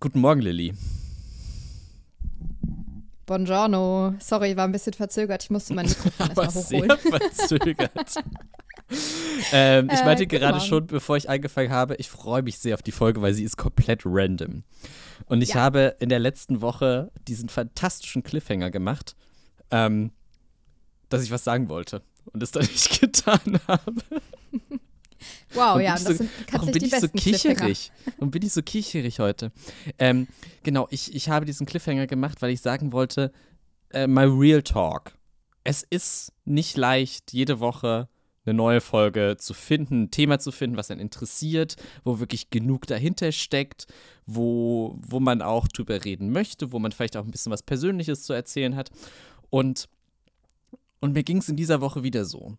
Guten Morgen, Lilly. Buongiorno. Sorry, ich war ein bisschen verzögert. Ich musste mein Mikrofon erstmal hochholen. sehr verzögert. ähm, ich Äh, meinte gerade Morgen. schon, bevor ich angefangen habe, ich freue mich sehr auf die Folge, weil sie ist komplett random. Und ich Ja. habe in der letzten Woche diesen fantastischen Cliffhanger gemacht, ähm, dass ich was sagen wollte und es dann nicht getan habe. Wow, Und ja, das so, sind warum bin ich so kicherig? Warum bin ich so kicherig heute? Ähm, genau, ich, ich habe diesen Cliffhanger gemacht, weil ich sagen wollte, äh, my real talk. Es ist nicht leicht, jede Woche eine neue Folge zu finden, ein Thema zu finden, was einen interessiert, wo wirklich genug dahinter steckt, wo, wo man auch drüber reden möchte, wo man vielleicht auch ein bisschen was Persönliches zu erzählen hat. Und, und mir ging es in dieser Woche wieder so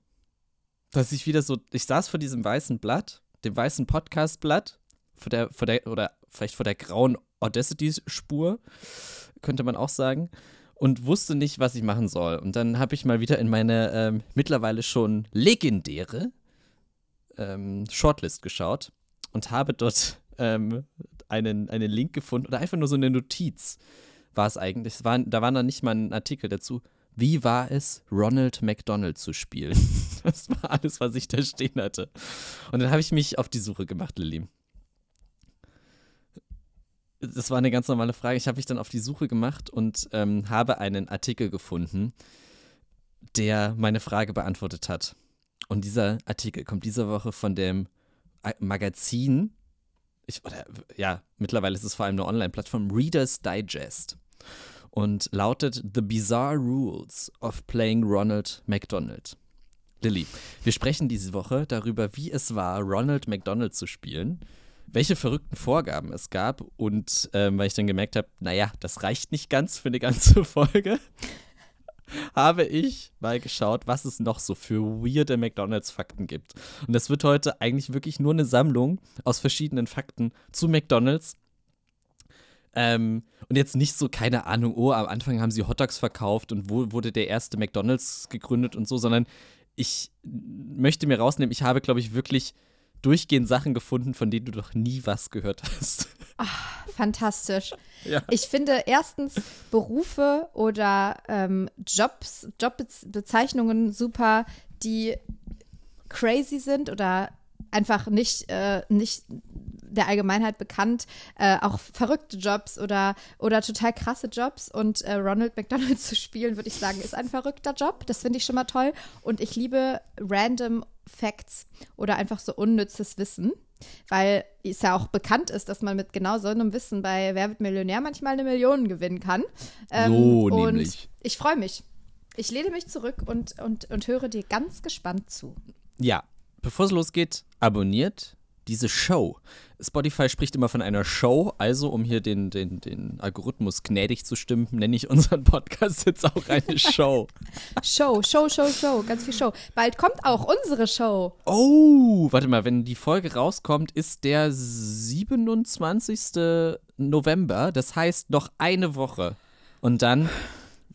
dass ich wieder so, ich saß vor diesem weißen Blatt, dem weißen Podcast-Blatt, vor der, vor der, oder vielleicht vor der grauen Audacity-Spur, könnte man auch sagen, und wusste nicht, was ich machen soll. Und dann habe ich mal wieder in meine ähm, mittlerweile schon legendäre ähm, Shortlist geschaut und habe dort ähm, einen, einen Link gefunden oder einfach nur so eine Notiz war es eigentlich. Es war, da war noch nicht mal ein Artikel dazu. Wie war es, Ronald McDonald zu spielen? Das war alles, was ich da stehen hatte. Und dann habe ich mich auf die Suche gemacht, Lilly. Das war eine ganz normale Frage. Ich habe mich dann auf die Suche gemacht und ähm, habe einen Artikel gefunden, der meine Frage beantwortet hat. Und dieser Artikel kommt diese Woche von dem A- Magazin, ich, oder, ja, mittlerweile ist es vor allem eine Online-Plattform, Reader's Digest. Und lautet The Bizarre Rules of Playing Ronald McDonald. Lilly, wir sprechen diese Woche darüber, wie es war, Ronald McDonald zu spielen, welche verrückten Vorgaben es gab und ähm, weil ich dann gemerkt habe, naja, das reicht nicht ganz für eine ganze Folge, habe ich mal geschaut, was es noch so für weirde McDonalds-Fakten gibt. Und das wird heute eigentlich wirklich nur eine Sammlung aus verschiedenen Fakten zu McDonalds. Ähm, und jetzt nicht so, keine Ahnung, oh, am Anfang haben sie Hotdogs verkauft und wo wurde der erste McDonalds gegründet und so, sondern ich möchte mir rausnehmen, ich habe, glaube ich, wirklich durchgehend Sachen gefunden, von denen du noch nie was gehört hast. Fantastisch. Ja. Ich finde erstens Berufe oder ähm, Jobs, Jobbezeichnungen super, die crazy sind oder einfach nicht, äh, nicht der Allgemeinheit bekannt, äh, auch verrückte Jobs oder, oder total krasse Jobs. Und äh, Ronald McDonald zu spielen, würde ich sagen, ist ein verrückter Job. Das finde ich schon mal toll. Und ich liebe random Facts oder einfach so unnützes Wissen. Weil es ja auch bekannt ist, dass man mit genau so einem Wissen bei Wer wird Millionär manchmal eine Million gewinnen kann. Ähm, So und nämlich. Ich freue mich. Ich lehne mich zurück und, und, und höre dir ganz gespannt zu. Ja, bevor es losgeht, abonniert diese Show. Spotify spricht immer von einer Show, also um hier den, den, den Algorithmus gnädig zu stimmen, nenne ich unseren Podcast jetzt auch eine Show. Show, Show, Show, Show, ganz viel Show. Bald kommt auch unsere Show. Oh, warte mal, wenn die Folge rauskommt, ist der 27. November, das heißt noch eine Woche. Und dann,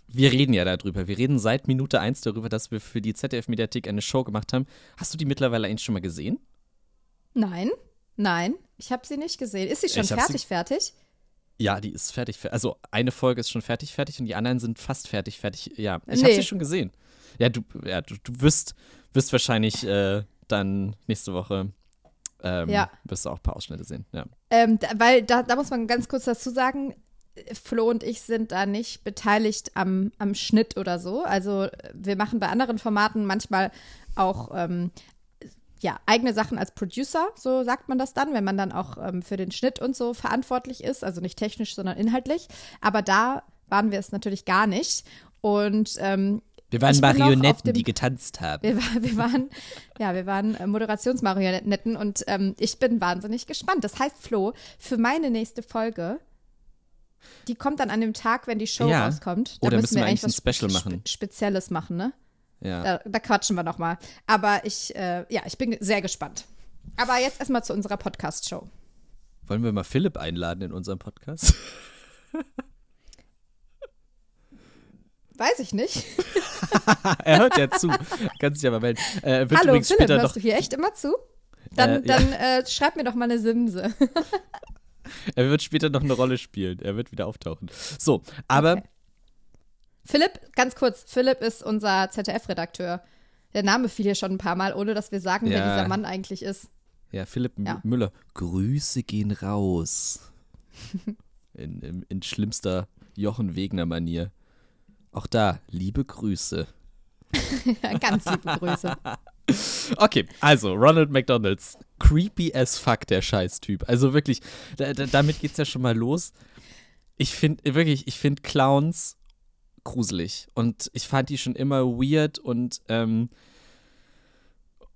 wir reden ja darüber, wir reden seit Minute 1 darüber, dass wir für die ZDF-Mediathek eine Show gemacht haben. Hast du die mittlerweile eigentlich schon mal gesehen? Nein, nein, ich habe sie nicht gesehen. Ist sie schon hab sie- fertig, fertig? Ja, die ist fertig. fer- Also eine Folge ist schon fertig, fertig und die anderen sind fast fertig, fertig. Ja, ich Nee. habe sie schon gesehen. Ja, du, ja, du, du wirst, wirst wahrscheinlich äh, dann nächste Woche ähm, Ja. wirst du auch ein paar Ausschnitte sehen. Ja. Ähm, da, weil da, da muss man ganz kurz dazu sagen, Flo und ich sind da nicht beteiligt am, am Schnitt oder so. Also äh, wir machen bei anderen Formaten manchmal auch ähm, ja, eigene Sachen als Producer, so sagt man das dann, wenn man dann auch ähm, für den Schnitt und so verantwortlich ist, also nicht technisch, sondern inhaltlich. Aber da waren wir es natürlich gar nicht. Und ähm, Wir waren Marionetten, dem- die getanzt haben. wir, war, wir waren, ja, wir waren äh, Moderationsmarionetten und ähm, ich bin wahnsinnig gespannt. Das heißt, Flo, für meine nächste Folge, die kommt dann an dem Tag, wenn die Show Ja. rauskommt. Da Oder müssen wir eigentlich was ein Special Spe- machen? Spezielles machen, ne? Ja. Da, da quatschen wir noch mal. Aber ich, äh, ja, ich bin sehr gespannt. Aber jetzt erstmal zu unserer Podcast-Show. Wollen wir mal Philipp einladen in unserem Podcast? Weiß ich nicht. er hört ja zu. Kannst dich aber melden. Äh, Hallo, Philipp, später hörst du hier echt immer zu? Dann, Äh, ja. dann äh, schreib mir doch mal eine Simse. er wird später noch eine Rolle spielen. Er wird wieder auftauchen. So, aber. Okay. Philipp, ganz kurz. Philipp ist unser ZDF-Redakteur. Der Name fiel hier schon ein paar Mal, ohne dass wir sagen, ja. wer dieser Mann eigentlich ist. Ja, Philipp ja. Müller. Grüße gehen raus. in, in, in schlimmster Jochen Wegner-Manier. Auch da, liebe Grüße. Ganz liebe Grüße. Okay, also Ronald McDonalds. Creepy as fuck, der Scheißtyp. Also wirklich, da, da, damit geht's ja schon mal los. Ich finde, wirklich, ich finde Clowns gruselig. Und ich fand die schon immer weird und ähm,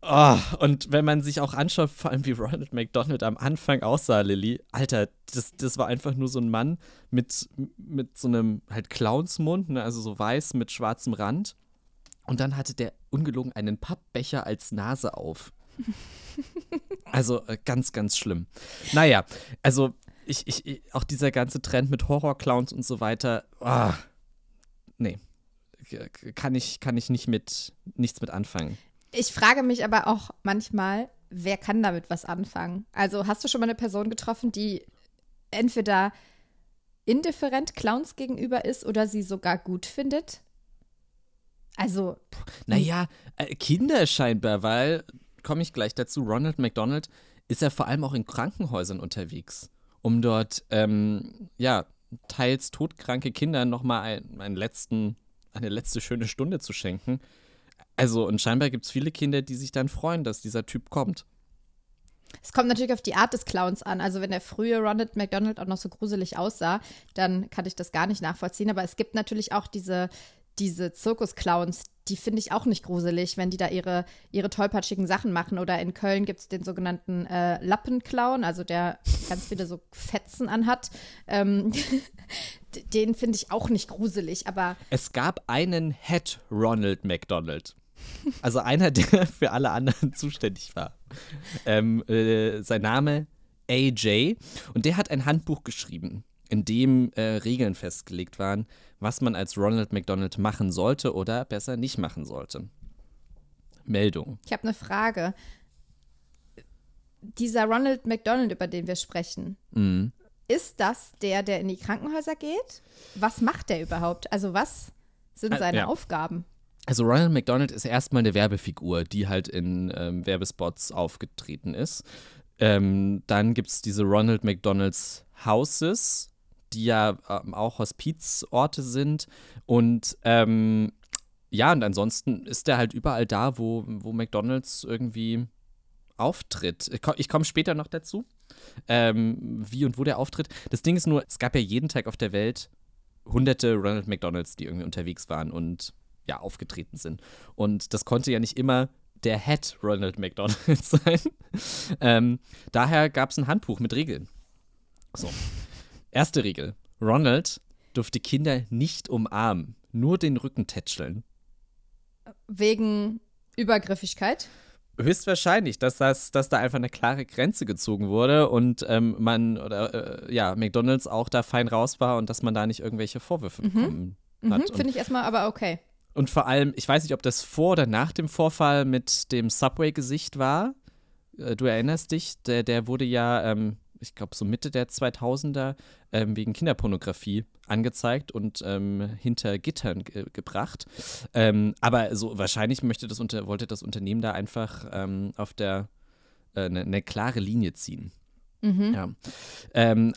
Oh, und wenn man sich auch anschaut, vor allem wie Ronald McDonald am Anfang aussah, Lilly, Alter, das, das war einfach nur so ein Mann mit, mit so einem halt Clownsmund, ne, also so weiß mit schwarzem Rand. Und dann hatte der ungelogen einen Pappbecher als Nase auf. Also äh, ganz, ganz schlimm. Naja, also ich, ich, auch dieser ganze Trend mit Horrorclowns und so weiter, oh, nee, kann ich, kann ich nicht mit, nichts mit anfangen. Ich frage mich aber auch manchmal, wer kann damit was anfangen? Also hast du schon mal eine Person getroffen, die entweder indifferent Clowns gegenüber ist oder sie sogar gut findet? Also. Naja, äh, Kinder scheinbar, weil, komme ich gleich dazu, Ronald McDonald ist ja vor allem auch in Krankenhäusern unterwegs, um dort, ähm, ja, teils todkranke Kindern nochmal ein, einen letzten, eine letzte schöne Stunde zu schenken. Also, und scheinbar gibt es viele Kinder, die sich dann freuen, dass dieser Typ kommt. Es kommt natürlich auf die Art des Clowns an. Also, wenn der frühe Ronald McDonald auch noch so gruselig aussah, dann kann ich das gar nicht nachvollziehen. Aber es gibt natürlich auch diese, diese Zirkusclowns, die finde ich auch nicht gruselig, wenn die da ihre, ihre tollpatschigen Sachen machen. Oder in Köln gibt es den sogenannten äh, Lappenclown, also der ganz viele so Fetzen anhat. Ähm, den finde ich auch nicht gruselig, aber. Es gab einen Head Ronald McDonald. Also einer, der für alle anderen zuständig war. Ähm, äh, sein Name AJ. Und der hat ein Handbuch geschrieben, in dem äh, Regeln festgelegt waren, was man als Ronald McDonald machen sollte oder besser nicht machen sollte. Meldung. Ich habe eine Frage. Dieser Ronald McDonald, über den wir sprechen, mhm. ist das der, der in die Krankenhäuser geht? Was macht der überhaupt? Also was sind seine ja. Aufgaben? Also Ronald McDonald ist erstmal eine Werbefigur, die halt in ähm, Werbespots aufgetreten ist. Ähm, dann gibt es diese Ronald McDonalds Houses, die ja ähm, auch Hospizorte sind. Und ähm, ja, und ansonsten ist der halt überall da, wo, wo McDonalds irgendwie auftritt. Ich, komme später noch dazu, ähm, wie und wo der auftritt. Das Ding ist nur, es gab ja jeden Tag auf der Welt hunderte Ronald McDonalds, die irgendwie unterwegs waren und ja, aufgetreten sind. Und das konnte ja nicht immer der Head Ronald McDonald sein. ähm, daher gab es ein Handbuch mit Regeln. So. Erste Regel. Ronald durfte Kinder nicht umarmen, nur den Rücken tätscheln. Wegen Übergriffigkeit? Höchstwahrscheinlich, dass, das, dass da einfach eine klare Grenze gezogen wurde und ähm, man, oder äh, ja, McDonalds auch da fein raus war und dass man da nicht irgendwelche Vorwürfe mhm. bekommen mhm. hat. Finde ich erstmal aber okay. Und vor allem, ich weiß nicht, ob das vor oder nach dem Vorfall mit dem Subway-Gesicht war. Äh, du erinnerst dich, der, der wurde ja, ähm, ich glaube, so Mitte der 2000er ähm, wegen Kinderpornografie angezeigt und ähm, hinter Gittern ge gebracht. Ähm, aber so wahrscheinlich möchte das unter, wollte das Unternehmen da einfach ähm, auf der eine äh, ne klare Linie ziehen. Mhm. Ja. Ähm,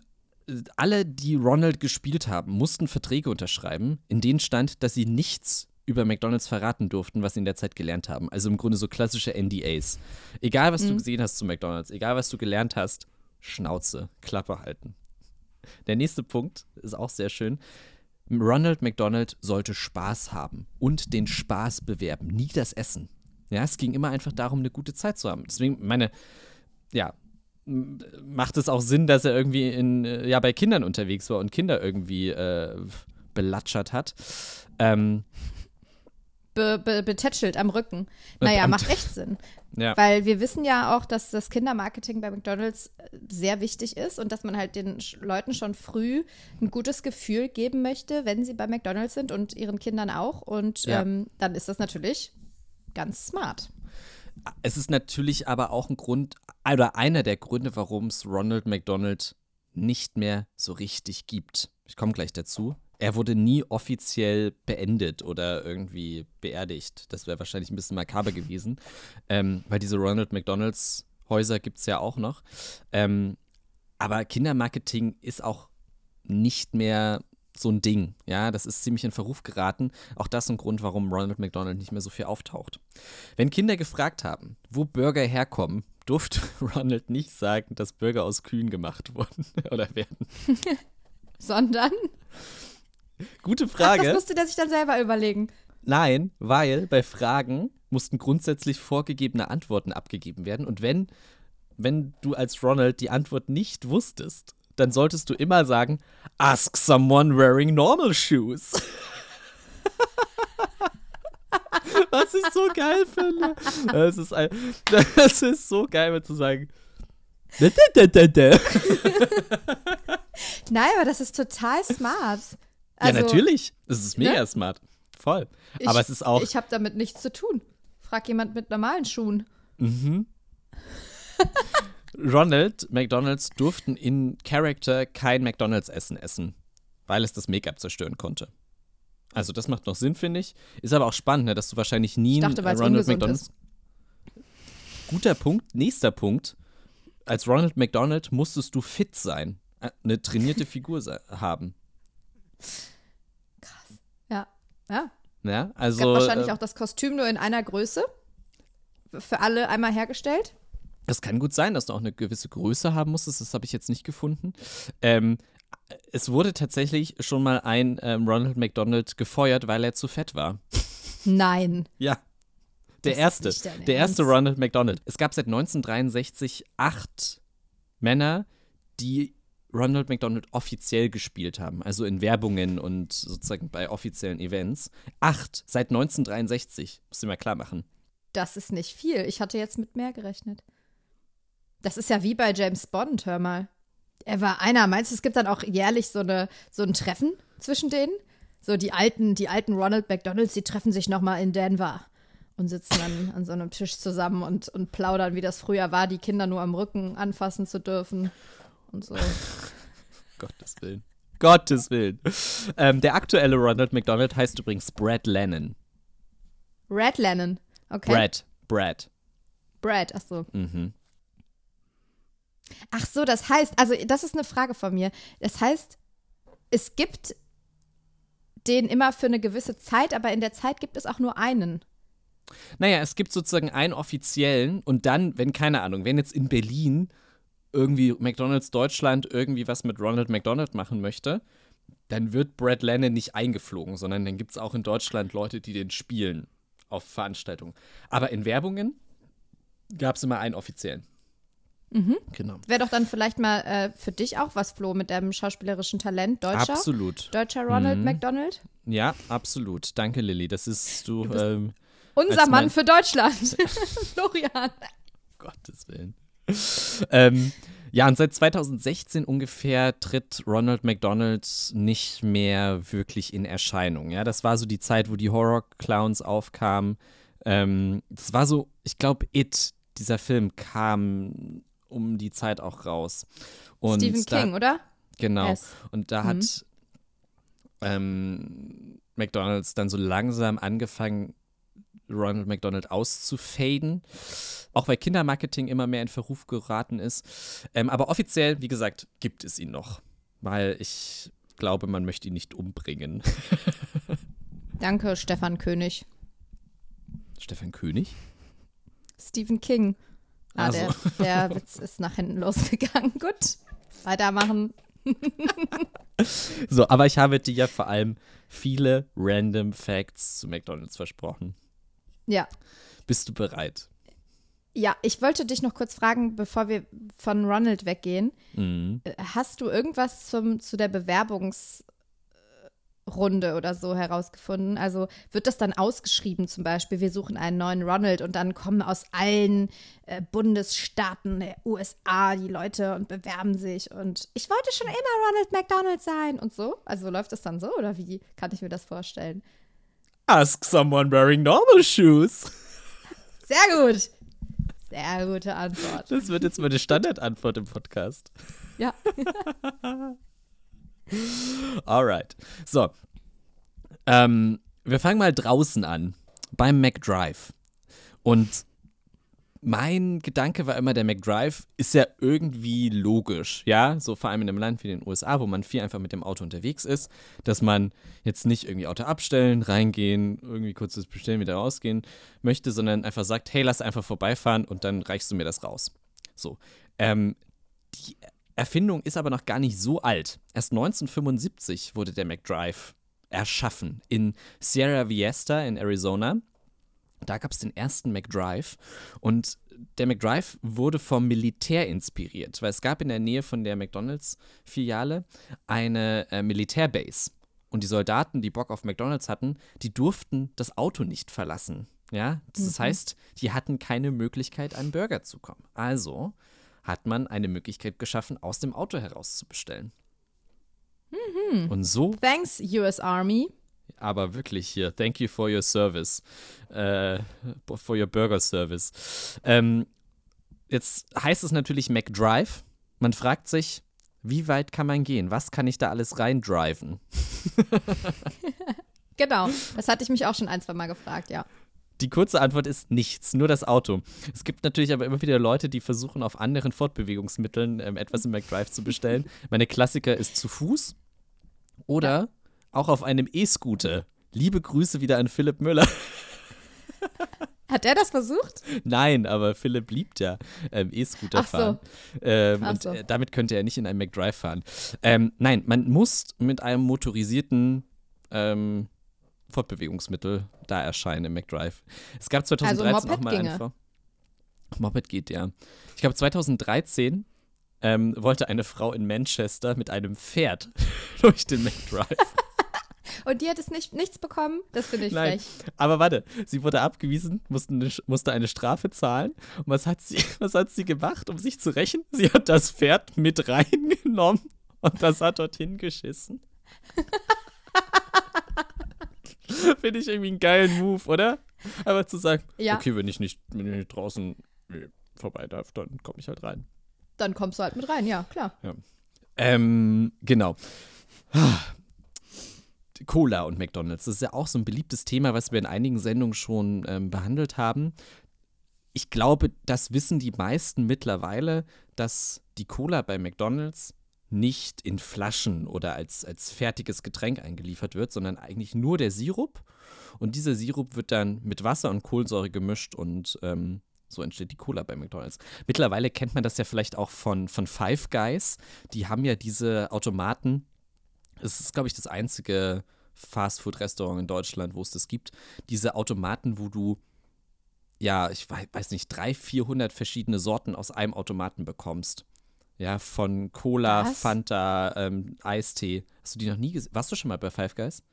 alle, die Ronald gespielt haben, mussten Verträge unterschreiben, in denen stand, dass sie nichts über McDonalds verraten durften, was sie in der Zeit gelernt haben. Also im Grunde so klassische NDAs. Egal, was mhm. du gesehen hast zu McDonalds, egal, was du gelernt hast, Schnauze, Klappe halten. Der nächste Punkt ist auch sehr schön. Ronald McDonald sollte Spaß haben und den Spaß bewerben, nie das Essen. Ja, es ging immer einfach darum, eine gute Zeit zu haben. Deswegen, meine, ja, macht es auch Sinn, dass er irgendwie in, äh, ja, bei Kindern unterwegs war und Kinder irgendwie äh, belatschert hat. Ähm, be, be, betätschelt am Rücken. Naja, macht echt Sinn. Ja. Weil wir wissen ja auch, dass das Kindermarketing bei McDonalds äh, sehr wichtig ist und dass man halt den Leuten schon früh ein gutes Gefühl geben möchte, wenn sie bei McDonalds sind und ihren Kindern auch. Und ja. ähm, dann ist das natürlich ganz smart. Es ist natürlich aber auch ein Grund oder einer der Gründe, warum es Ronald McDonald nicht mehr so richtig gibt. Ich komme gleich dazu. Er wurde nie offiziell beendet oder irgendwie beerdigt. Das wäre wahrscheinlich ein bisschen makaber gewesen, ähm, weil diese Ronald McDonalds Häuser gibt es ja auch noch. Ähm, aber Kindermarketing ist auch nicht mehr so ein Ding. Ja, das ist ziemlich in Verruf geraten. Auch das ist ein Grund, warum Ronald McDonald nicht mehr so viel auftaucht. Wenn Kinder gefragt haben, wo Burger herkommen, durfte Ronald nicht sagen, dass Burger aus Kühen gemacht wurden oder werden. Sondern? Gute Frage. Ach, das musste der sich dann selber überlegen. Nein, weil bei Fragen mussten grundsätzlich vorgegebene Antworten abgegeben werden. Und wenn, wenn du als Ronald die Antwort nicht wusstest, dann solltest du immer sagen, ask someone wearing normal shoes. Was ich so geil finde. Das ist, ein, das ist so geil, zu sagen. Nein, aber das ist total smart. Also, ja, natürlich. Das ist mega ne? smart. Voll. Ich, aber es ist auch. Ich habe damit nichts zu tun. Frag jemand mit normalen Schuhen. Mhm. Ronald McDonalds durften in Character kein McDonalds-Essen essen, weil es das Make-up zerstören konnte. Also das macht noch Sinn, finde ich. Ist aber auch spannend, ne, dass du wahrscheinlich nie dachte, Ronald McDonalds. Ist. Guter Punkt. Nächster Punkt. Als Ronald McDonald musstest du fit sein, äh, eine trainierte Figur haben. Ja. Ja. Ja, also. Es gab wahrscheinlich äh, auch das Kostüm nur in einer Größe. Für alle einmal hergestellt. Es kann gut sein, dass du auch eine gewisse Größe haben musstest. Das habe ich jetzt nicht gefunden. Ähm, es wurde tatsächlich schon mal ein ähm, Ronald McDonald gefeuert, weil er zu fett war. Nein. ja. Der das erste. Der erste Ronald McDonald. Es gab seit 1963 acht Männer, die Ronald McDonald offiziell gespielt haben. Also in Werbungen und sozusagen bei offiziellen Events. Acht seit 1963. Muss ich mal klar machen. Das ist nicht viel. Ich hatte jetzt mit mehr gerechnet. Das ist ja wie bei James Bond, hör mal. Er war einer. Meinst du, es gibt dann auch jährlich so, eine, so ein Treffen zwischen denen? So die alten, die alten Ronald McDonalds, die treffen sich nochmal in Denver und sitzen dann an so einem Tisch zusammen und, und plaudern, wie das früher war, die Kinder nur am Rücken anfassen zu dürfen und so. Gottes Willen. Gottes Willen. Ähm, der aktuelle Ronald McDonald heißt übrigens Brad Lennon. Red Lennon, okay. Brad, Brad. Brad, ach so. Mhm. Ach so, das heißt, also das ist eine Frage von mir. Das heißt, es gibt den immer für eine gewisse Zeit, aber in der Zeit gibt es auch nur einen. Naja, es gibt sozusagen einen offiziellen und dann, wenn, keine Ahnung, wenn jetzt in Berlin irgendwie McDonalds Deutschland irgendwie was mit Ronald McDonald machen möchte, dann wird Brad Lennon nicht eingeflogen, sondern dann gibt es auch in Deutschland Leute, die den spielen auf Veranstaltungen. Aber in Werbungen gab es immer einen offiziellen. Mhm. Genau. Wäre doch dann vielleicht mal äh, für dich auch was, Flo, mit deinem schauspielerischen Talent, Deutscher. Absolut. Deutscher Ronald mhm. McDonald. Ja, absolut. Danke, Lilly. Das ist du. du ähm, unser Mann für Deutschland. Florian. Gottes Willen. ähm, ja, und seit 2016 ungefähr tritt Ronald McDonald nicht mehr wirklich in Erscheinung. Ja, das war so die Zeit, wo die Horror-Clowns aufkamen. Ähm, das war so, ich glaube, It, dieser Film kam um die Zeit auch raus. Und Stephen da, King, oder? Genau. Yes. Und da mhm. hat ähm, McDonalds dann so langsam angefangen, Ronald McDonald auszufaden. Auch weil Kindermarketing immer mehr in Verruf geraten ist. Ähm, aber offiziell, wie gesagt, gibt es ihn noch. Weil ich glaube, man möchte ihn nicht umbringen. Danke, Stefan König. Stefan König? Stephen King. Ah, also. der, der Witz ist nach hinten losgegangen. Gut, weitermachen. so, aber ich habe dir ja vor allem viele random Facts zu McDonald's versprochen. Ja. Bist du bereit? Ja, ich wollte dich noch kurz fragen, bevor wir von Ronald weggehen. Mhm. Hast du irgendwas zum, zu der Bewerbungs- Runde oder so herausgefunden. Also wird das dann ausgeschrieben, zum Beispiel, wir suchen einen neuen Ronald und dann kommen aus allen äh, Bundesstaaten der USA die Leute und bewerben sich und ich wollte schon immer Ronald McDonald sein und so. Also läuft das dann so oder wie kann ich mir das vorstellen? Ask someone wearing normal shoes. Sehr gut. Sehr gute Antwort. Das wird jetzt meine Standardantwort im Podcast. Ja. Alright. So. Ähm, wir fangen mal draußen an, beim McDrive. Und mein Gedanke war immer, der McDrive ist ja irgendwie logisch, ja, so vor allem in einem Land wie den USA, wo man viel einfach mit dem Auto unterwegs ist, dass man jetzt nicht irgendwie Auto abstellen, reingehen, irgendwie kurz das bestellen, wieder rausgehen möchte, sondern einfach sagt, hey, lass einfach vorbeifahren und dann reichst du mir das raus. So. Ähm, die Erfindung ist aber noch gar nicht so alt. Erst 1975 wurde der McDrive erschaffen in Sierra Viesta in Arizona. Da gab es den ersten McDrive und der McDrive wurde vom Militär inspiriert, weil es gab in der Nähe von der McDonalds-Filiale eine äh, Militärbase. Und die Soldaten, die Bock auf McDonalds hatten, die durften das Auto nicht verlassen. Ja, das Mhm. heißt, die hatten keine Möglichkeit, einen Burger zu kommen. Also hat man eine Möglichkeit geschaffen, aus dem Auto heraus zu bestellen. Mhm. Und so Thanks, US Army. Aber wirklich hier, thank you for your service, äh, for your burger service. Ähm, jetzt heißt es natürlich McDrive. Man fragt sich, wie weit kann man gehen? Was kann ich da alles reindriven? Genau, das hatte ich mich auch schon ein, zwei Mal gefragt, ja. Die kurze Antwort ist nichts, nur das Auto. Es gibt natürlich aber immer wieder Leute, die versuchen, auf anderen Fortbewegungsmitteln ähm, etwas im McDrive zu bestellen. Meine Klassiker ist zu Fuß oder auch auf einem E-Scooter. Liebe Grüße wieder an Philipp Müller. Hat er das versucht? Nein, aber Philipp liebt ja ähm, E-Scooter so. fahren. Ähm, Ach und so. äh, damit könnte er nicht in einem McDrive fahren. Ähm, nein, man muss mit einem motorisierten ähm, Fortbewegungsmittel da erscheinen im McDrive. Es gab 2013 Also auch mal ginge. Moped geht, ja. Ich glaube, 2013 ähm, wollte eine Frau in Manchester mit einem Pferd durch den McDrive. Und die hat es nicht, nichts bekommen? Das finde ich Nein, frech. aber warte, sie wurde abgewiesen, musste eine, musste eine Strafe zahlen. Und was hat, sie, was hat sie gemacht, um sich zu rächen? Sie hat das Pferd mit reingenommen und das hat dorthin geschissen. Finde ich irgendwie einen geilen Move, oder? Aber zu sagen, Ja. okay, wenn ich nicht, wenn ich nicht draußen vorbei darf, dann komme ich halt rein. Dann kommst du halt mit rein, ja, klar. Ähm, genau. Cola und McDonalds, das ist ja auch so ein beliebtes Thema, was wir in einigen Sendungen schon ähm, behandelt haben. Ich glaube, das wissen die meisten mittlerweile, dass die Cola bei McDonalds nicht in Flaschen oder als, als fertiges Getränk eingeliefert wird, sondern eigentlich nur der Sirup. Und dieser Sirup wird dann mit Wasser und Kohlensäure gemischt und ähm, so entsteht die Cola bei McDonalds. Mittlerweile kennt man das ja vielleicht auch von, von Five Guys. Die haben ja diese Automaten. Es ist, glaube ich, das einzige Fastfood-Restaurant in Deutschland, wo es das gibt. Diese Automaten, wo du, ja, ich wei- weiß nicht, 300, 400 verschiedene Sorten aus einem Automaten bekommst. Ja, von Cola, Was? Fanta, ähm, Eistee. Hast du die noch nie gesehen? Warst du schon mal bei Five Guys?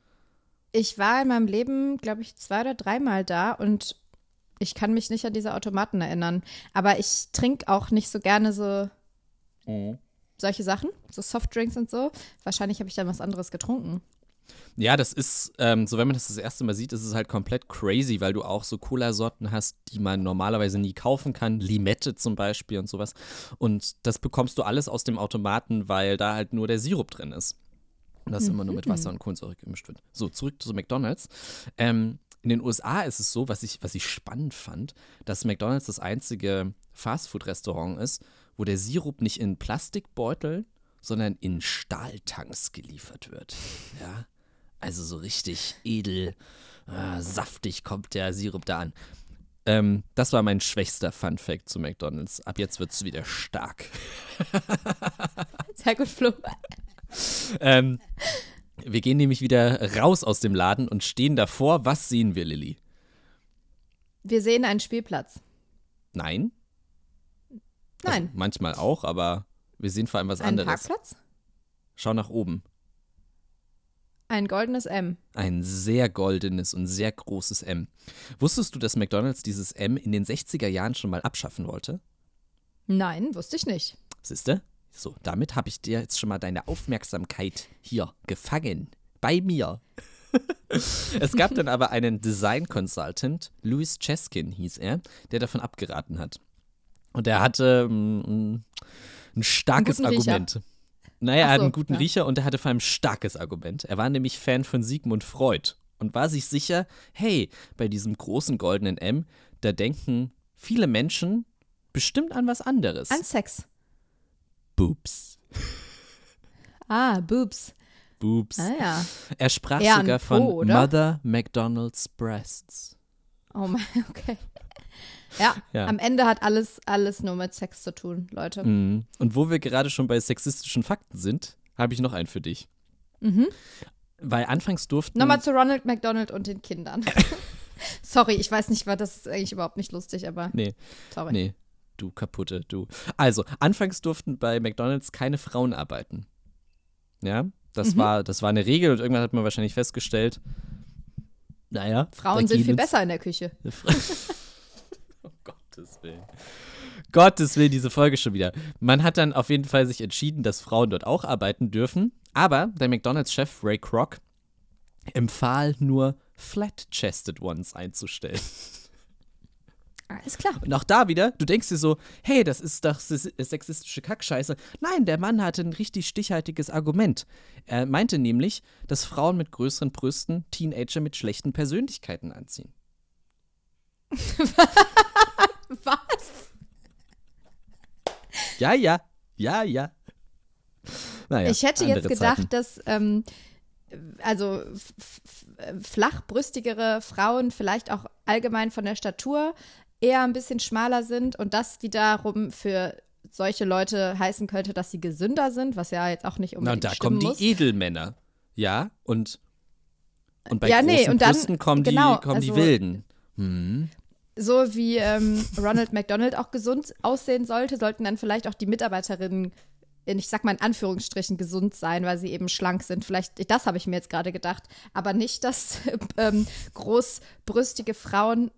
Ich war in meinem Leben, glaube ich, zwei oder dreimal da und ich kann mich nicht an diese Automaten erinnern. Aber ich trinke auch nicht so gerne so solche Sachen, so Softdrinks und so. Wahrscheinlich habe ich dann was anderes getrunken. Ja, das ist, ähm, so wenn man das das erste Mal sieht, ist es halt komplett crazy, weil du auch so Cola-Sorten hast, die man normalerweise nie kaufen kann. Limette zum Beispiel und sowas. Und das bekommst du alles aus dem Automaten, weil da halt nur der Sirup drin ist. Und das immer nur mit Wasser und Kohlensäure gemischt wird. So, zurück zu McDonalds. Ähm, in den USA ist es so, was ich, was ich spannend fand, dass McDonalds das einzige Fastfood-Restaurant ist, wo der Sirup nicht in Plastikbeuteln, sondern in Stahltanks geliefert wird. Ja. Also so richtig edel, äh, saftig kommt der Sirup da an. Ähm, das war mein schwächster Fun-Fact zu McDonalds. Ab jetzt wird es wieder stark. Sehr gut, Flo. Ähm, wir gehen nämlich wieder raus aus dem Laden und stehen davor. Was sehen wir, Lilly? Wir sehen einen Spielplatz. Nein? Also Nein, manchmal auch, aber wir sehen vor allem was einen anderes. Parkplatz? Schau nach oben. Ein goldenes M. Ein sehr goldenes und sehr großes M. Wusstest du, dass McDonalds dieses M in den 60er Jahren schon mal abschaffen wollte? Nein, wusste ich nicht. Siehste? So, damit habe ich dir jetzt schon mal deine Aufmerksamkeit hier gefangen. Bei mir. es gab dann aber einen Design Consultant, Louis Cheskin hieß er, der davon abgeraten hat. Und er hatte, mm, ein starkes Einen Argument. Naja, er so, einen guten ja. Riecher und er hatte vor allem ein starkes Argument. Er war nämlich Fan von Sigmund Freud und war sich sicher, hey, bei diesem großen goldenen M, da denken viele Menschen bestimmt an was anderes. An Sex. Boobs. Ah, Boobs. Boobs. Ah ja. Er sprach an sogar Po, von oder? Mother McDonald's Breasts. Oh mein, okay. Ja, Ja. am Ende hat alles, alles nur mit Sex zu tun, Leute. Mhm. Und wo wir gerade schon bei sexistischen Fakten sind, habe ich noch einen für dich. Weil anfangs durften. Nochmal zu Ronald McDonald und den Kindern. Sorry, ich weiß nicht, war das ist eigentlich überhaupt nicht lustig, aber Nee, sorry. nee, du kaputte, du. Also, anfangs durften bei McDonalds keine Frauen arbeiten. Ja, das, Mhm. war, das war eine Regel und irgendwann hat man wahrscheinlich festgestellt, naja. Frauen sind viel besser in der Küche. Gottes Willen. Gottes Willen, diese Folge schon wieder. Man hat dann auf jeden Fall sich entschieden, dass Frauen dort auch arbeiten dürfen. Aber der McDonalds-Chef Ray Kroc empfahl nur Flat-Chested Ones einzustellen. Alles klar. Und auch da wieder, du denkst dir so, hey, das ist doch ses- sexistische Kackscheiße. Nein, der Mann hatte ein richtig stichhaltiges Argument. Er meinte nämlich, dass Frauen mit größeren Brüsten Teenager mit schlechten Persönlichkeiten anziehen. Was? Ja, ja, ja, ja. Naja, ich hätte jetzt gedacht, Zeiten. dass ähm, also flachbrüstigere Frauen vielleicht auch allgemein von der Statur eher ein bisschen schmaler sind und das wiederum für solche Leute heißen könnte, dass sie gesünder sind, was ja jetzt auch nicht Na, unbedingt und da kommen die muss. Edelmänner. Ja, und, und bei Ja, nee, großen und dann- Brüsten kommen, genau, die, kommen die also- Wilden. Hm. So wie ähm, Ronald McDonald auch gesund aussehen sollte, sollten dann vielleicht auch die Mitarbeiterinnen, in, ich sag mal in Anführungsstrichen, gesund sein, weil sie eben schlank sind. Vielleicht, das habe ich mir jetzt gerade gedacht, aber nicht, dass ähm, großbrüstige Frauen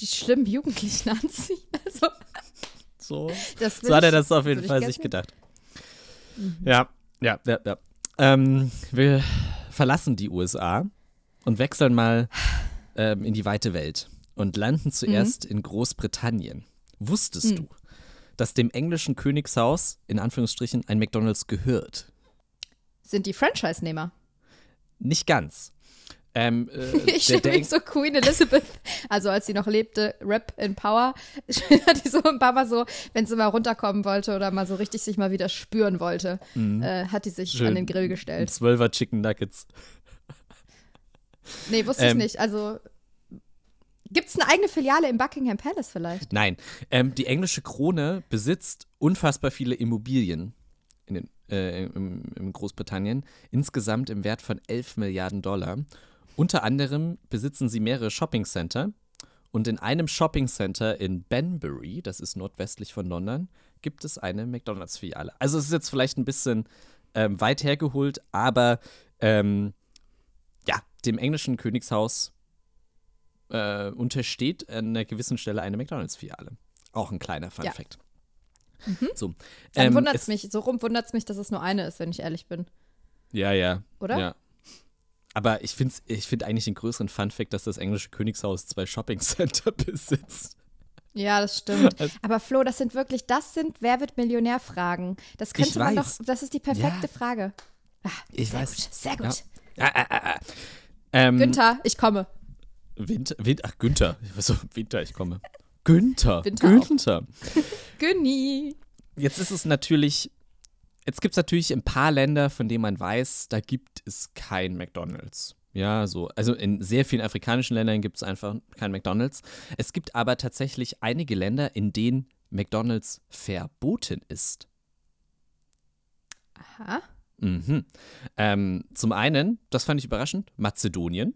die schlimmen Jugendlichen anziehen. Also, So. das So hat er das auf jeden Fall sich gedacht. Ja, ja, ja, ja. Ähm, wir verlassen die USA und wechseln mal ähm, in die weite Welt und landen zuerst in Großbritannien. Wusstest du, dass dem englischen Königshaus in Anführungsstrichen ein McDonalds gehört? Sind die Franchise-Nehmer? Nicht ganz. Ähm, äh, Ich stelle mir so Queen Elizabeth, also als sie noch lebte, Rap in Power, hat die so ein paar Mal so, wenn sie mal runterkommen wollte oder mal so richtig sich mal wieder spüren wollte, äh, hat die sich Mhm. Schön. an den Grill gestellt. Zwölfer Chicken Nuggets. Nee, wusste Ähm, ich nicht. Also gibt es eine eigene Filiale im Buckingham Palace vielleicht? Nein, ähm, die englische Krone besitzt unfassbar viele Immobilien in den, äh, im, im Großbritannien, insgesamt im Wert von 11 Milliarden Dollar. Unter anderem besitzen sie mehrere Shoppingcenter und in einem Shoppingcenter in Banbury, das ist nordwestlich von London, gibt es eine McDonalds-Filiale. Also es ist jetzt vielleicht ein bisschen ähm, weit hergeholt, aber ähm, ja, dem englischen Königshaus äh, untersteht an einer gewissen Stelle eine McDonalds-Filiale. Auch ein kleiner Ja. Fun-Fact. So. Dann ähm, wundert es- mich, so rum wundert es mich, dass es nur eine ist, wenn ich ehrlich bin. Ja, ja. Oder? Ja. Aber ich finde ich find eigentlich den größeren Fun-Fact, dass das englische Königshaus zwei Shopping-Center besitzt. Ja, das stimmt. Also- Aber Flo, das sind wirklich, das sind Wer wird Millionär-Fragen. Das könnte man weiß. doch, das ist die perfekte Ja. Frage. Ich Sehr weiß. gut, sehr Ja. gut. Ah, ah, ah, ah. Ähm, Günther, ich komme. Winter, Winter, ach, Günther. So, Winter, ich komme. Günther. Winter. Günther. Günni. Jetzt ist es natürlich, jetzt gibt es natürlich ein paar Länder, von denen man weiß, da gibt es kein McDonalds. Ja, so. Also in sehr vielen afrikanischen Ländern gibt es einfach kein McDonalds. Es gibt aber tatsächlich einige Länder, in denen McDonalds verboten ist. Aha. Mhm. Ähm, zum einen, das fand ich überraschend, Mazedonien.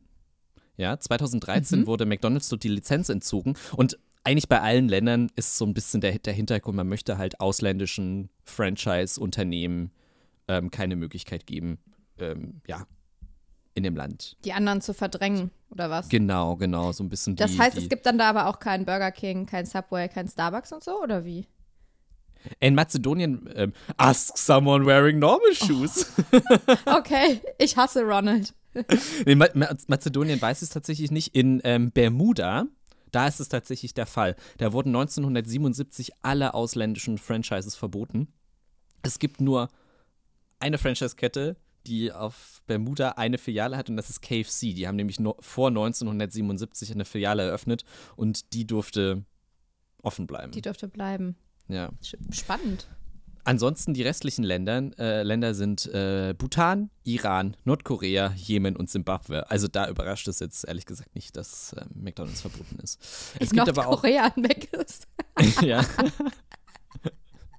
Ja, 2013 wurde McDonalds dort die Lizenz entzogen und eigentlich bei allen Ländern ist so ein bisschen der, der Hintergrund, man möchte halt ausländischen Franchise-Unternehmen ähm, keine Möglichkeit geben, ähm, ja, in dem Land. Die anderen zu verdrängen, oder was? Genau, genau, so ein bisschen die. Das heißt, die, es gibt dann da aber auch keinen Burger King, kein Subway, kein Starbucks und so, oder wie? In Mazedonien, ähm, ask someone wearing normal shoes. Okay, ich hasse Ronald. Ma Mazedonien weiß ich es tatsächlich nicht. In ähm, Bermuda, da ist es tatsächlich der Fall. Da wurden 1977 alle ausländischen Franchises verboten. Es gibt nur eine Franchise-Kette, die auf Bermuda eine Filiale hat und das ist KFC. Die haben nämlich no vor 1977 eine Filiale eröffnet und die durfte offen bleiben. Die durfte bleiben. Ja. Spannend. Ansonsten die restlichen Ländern, äh, Länder sind äh, Bhutan, Iran, Nordkorea, Jemen und Simbabwe. Also da überrascht es jetzt ehrlich gesagt nicht, dass äh, McDonalds verboten ist. Es gibt aber auch an Mac ist. ja.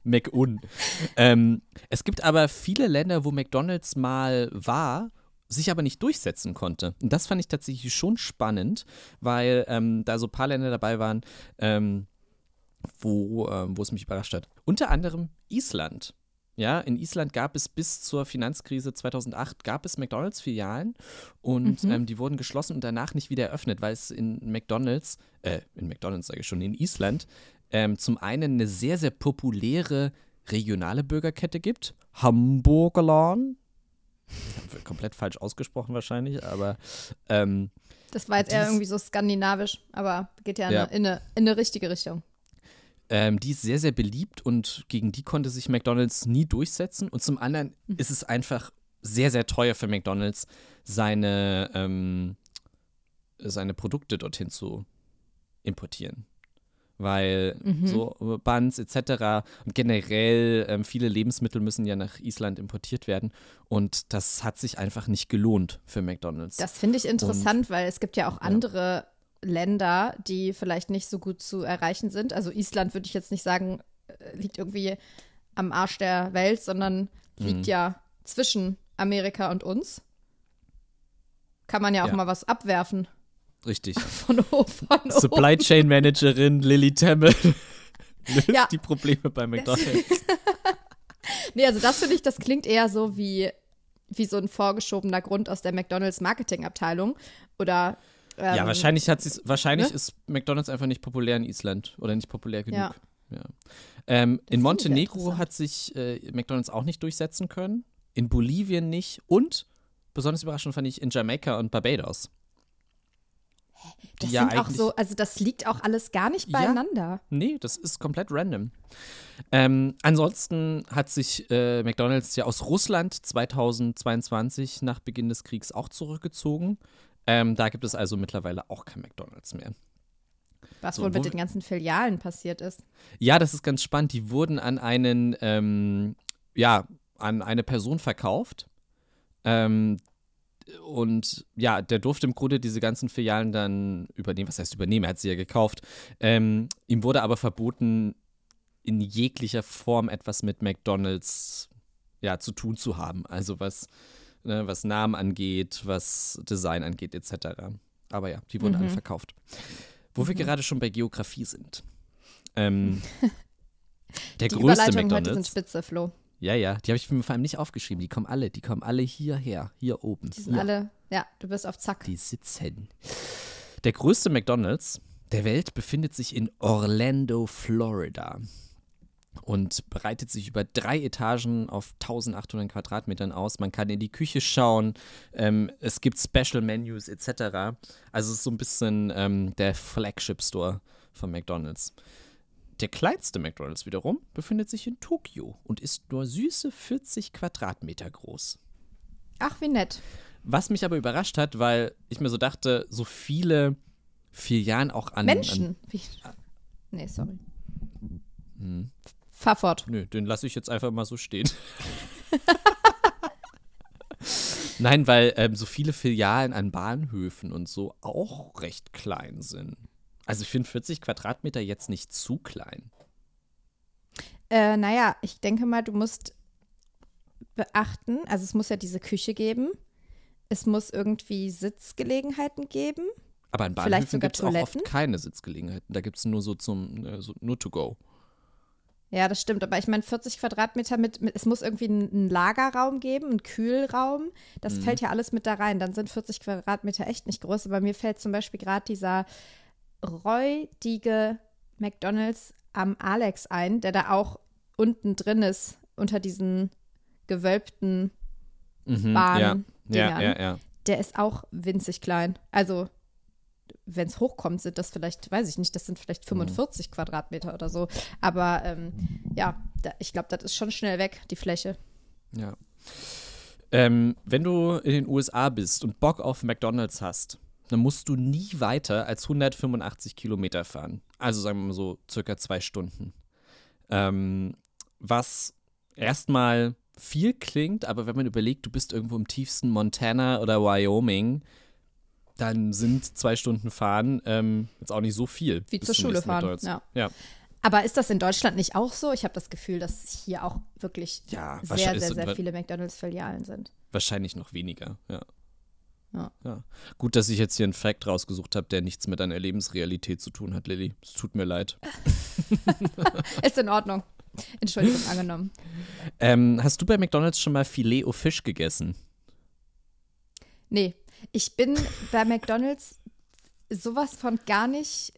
McUn. Ähm, es gibt aber viele Länder, wo McDonalds mal war, sich aber nicht durchsetzen konnte. Und das fand ich tatsächlich schon spannend, weil ähm, da so ein paar Länder dabei waren, ähm, wo, ähm, wo es mich überrascht hat. Unter anderem Island. Ja, in Island gab es bis zur Finanzkrise 2008 gab es McDonalds-Filialen und mhm. ähm, die wurden geschlossen und danach nicht wieder eröffnet, weil es in McDonalds, äh, in McDonalds sage ich schon, in Island ähm, zum einen eine sehr, sehr populäre regionale Bürgerkette gibt, Hamburgerlan. Komplett falsch ausgesprochen wahrscheinlich, aber ähm, das war jetzt eher irgendwie so skandinavisch, aber geht ja, ja. In, eine, in eine richtige Richtung. Ähm, die ist sehr, sehr beliebt und gegen die konnte sich McDonalds nie durchsetzen. Und zum anderen mhm. ist es einfach sehr, sehr teuer für McDonalds, seine, ähm, seine Produkte dorthin zu importieren. Weil mhm. so Buns etc. und generell ähm, viele Lebensmittel müssen ja nach Island importiert werden. Und das hat sich einfach nicht gelohnt für McDonalds. Das finde ich interessant, und, weil es gibt ja auch andere Länder, die vielleicht nicht so gut zu erreichen sind. Also Island würde ich jetzt nicht sagen, äh, liegt irgendwie am Arsch der Welt, sondern liegt mhm. ja zwischen Amerika und uns. Kann man ja auch ja. mal was abwerfen. Richtig. Von, von Supply Chain Managerin Lily Temmel löst ja. die Probleme bei McDonalds. nee, also das finde ich, das klingt eher so wie, wie so ein vorgeschobener Grund aus der McDonalds Marketingabteilung. Oder ähm, ja, wahrscheinlich hat wahrscheinlich ne? ist McDonalds einfach nicht populär in Island oder nicht populär genug. Ja. ja. Ähm, in Montenegro hat sich äh, McDonalds auch nicht durchsetzen können. In Bolivien nicht. Und besonders überraschend fand ich in Jamaika und Barbados. Das ja sind auch so, also das liegt auch alles gar nicht beieinander. Ja, nee, das ist komplett random. Ähm, ansonsten hat sich äh, McDonalds ja aus Russland 2022 nach Beginn des Kriegs auch zurückgezogen. Ähm, da gibt es also mittlerweile auch kein McDonalds mehr. Was so, wohl mit den ganzen Filialen passiert ist. Ja, das ist ganz spannend. Die wurden an einen, ähm, ja, an eine Person verkauft. Ähm, und ja, der durfte im Grunde diese ganzen Filialen dann übernehmen. Was heißt übernehmen? Er hat sie ja gekauft. Ähm, ihm wurde aber verboten, in jeglicher Form etwas mit McDonalds ja, zu tun zu haben. Also was ne, was Namen angeht, was Design angeht, etc. Aber ja, die wurden mhm. alle verkauft. Wo mhm. wir gerade schon bei Geografie sind. Ähm, der die größte McDonald's. Heute sind spitze, Flo. Ja, ja, die habe ich mir vor allem nicht aufgeschrieben. Die kommen alle, die kommen alle hierher, hier oben. Die sind hier. alle, ja, du bist auf Zack. Die sitzen. Der größte McDonald's der Welt befindet sich in Orlando, Florida und breitet sich über drei Etagen auf 1800 Quadratmetern aus. Man kann in die Küche schauen, ähm, es gibt Special Menus etc. Also es ist so ein bisschen ähm, der Flagship Store von McDonald's. Der kleinste McDonald's wiederum befindet sich in Tokio und ist nur süße 40 Quadratmeter groß. Ach, wie nett. Was mich aber überrascht hat, weil ich mir so dachte, so viele Filialen auch an. Menschen. An, wie, nee, sorry. Fahr fort. Nö, den lasse ich jetzt einfach mal so stehen. Nein, weil ähm, so viele Filialen an Bahnhöfen und so auch recht klein sind. Also ich finde 40 Quadratmeter jetzt nicht zu klein. Äh, naja, ich denke mal, du musst beachten, also es muss ja diese Küche geben. Es muss irgendwie Sitzgelegenheiten geben. Aber an Bahnhöfen gibt es auch oft keine Sitzgelegenheiten. Da gibt es nur so zum, äh, so, nur to go. Ja, das stimmt. Aber ich meine, 40 Quadratmeter mit, mit, es muss irgendwie einen Lagerraum geben, einen Kühlraum. Das mhm. fällt ja alles mit da rein. Dann sind 40 Quadratmeter echt nicht groß. Aber mir fällt zum Beispiel gerade dieser räudige McDonalds am Alex ein, der da auch unten drin ist, unter diesen gewölbten mhm, Bahn. Ja, ja, ja, ja. Der ist auch winzig klein. Also wenn es hochkommt, sind das vielleicht, weiß ich nicht, das sind vielleicht 45 mhm. Quadratmeter oder so. Aber ähm, ja, da, ich glaube, das ist schon schnell weg, die Fläche. Ja. Ähm, wenn du in den USA bist und Bock auf McDonalds hast, dann musst du nie weiter als 185 Kilometer fahren. Also sagen wir mal so circa zwei Stunden. Ähm, was erstmal viel klingt, aber wenn man überlegt, du bist irgendwo im tiefsten Montana oder Wyoming, dann sind zwei Stunden fahren ähm, jetzt auch nicht so viel. Wie zur Schule fahren. Ja. ja. Aber ist das in Deutschland nicht auch so? Ich habe das Gefühl, dass hier auch wirklich ja, sehr, sehr, sehr viele McDonalds-Filialen sind. Wahrscheinlich noch weniger, ja. Ja. ja. Gut, dass ich jetzt hier einen Fact rausgesucht habe, der nichts mit deiner Lebensrealität zu tun hat, Lilly. Es tut mir leid. ist in Ordnung. Entschuldigung, angenommen. Ähm, hast du bei McDonalds schon mal Filet au Fisch gegessen? Nee. Ich bin bei McDonalds sowas von gar nicht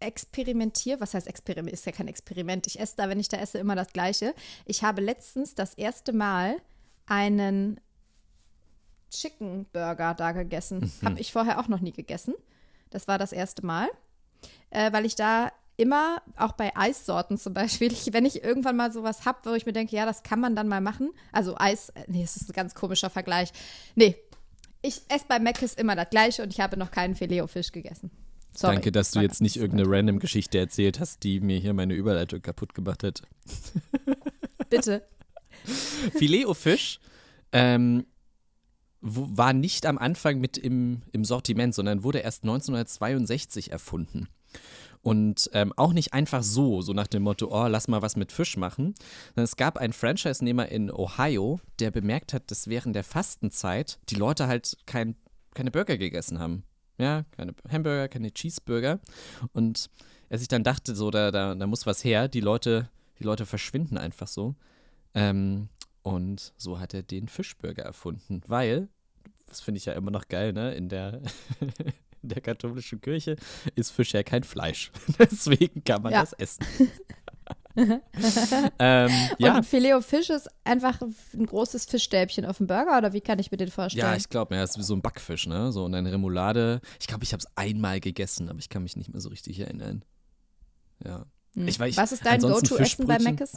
experimentiert. Was heißt Experiment? Ist ja kein Experiment. Ich esse da, wenn ich da esse, immer das Gleiche. Ich habe letztens das erste Mal einen Chicken Burger da gegessen. Mhm. Habe ich vorher auch noch nie gegessen. Das war das erste Mal, äh, weil ich da immer, auch bei Eissorten zum Beispiel, ich, wenn ich irgendwann mal sowas habe, wo ich mir denke, ja, das kann man dann mal machen. Also Eis, äh, nee, das ist ein ganz komischer Vergleich. Nee, ich esse bei Mc's immer das gleiche und ich habe noch keinen Filet-O-Fisch gegessen. Sorry, Danke, dass du jetzt nicht irgendeine random Geschichte erzählt hast, die mir hier meine Überleitung kaputt gemacht hat. Bitte. Filet-O-Fisch ähm, war nicht am Anfang mit im, im Sortiment, sondern wurde erst 1962 erfunden. Und ähm, auch nicht einfach so, so nach dem Motto, oh, lass mal was mit Fisch machen. Es gab einen Franchise-Nehmer in Ohio, der bemerkt hat, dass während der Fastenzeit die Leute halt kein, keine Burger gegessen haben. Ja, keine Hamburger, keine Cheeseburger. Und er sich dann dachte, so, da, da, da muss was her. Die Leute, die Leute verschwinden einfach so. Ähm, und so hat er den Fischburger erfunden, weil, das finde ich ja immer noch geil, ne, in der, der katholischen Kirche ist Fisch ja kein Fleisch. Deswegen kann man ja. das essen. ähm, ja. Und Filet Fisch ist einfach ein großes Fischstäbchen auf dem Burger oder wie kann ich mir den vorstellen? Ja, ich glaube, ja, ist wie so ein Backfisch, ne? So und eine Remoulade. Ich glaube, ich habe es einmal gegessen, aber ich kann mich nicht mehr so richtig erinnern. Ja. Hm. Ich, ich, Was ist dein Go-To-Essen bei Mc's?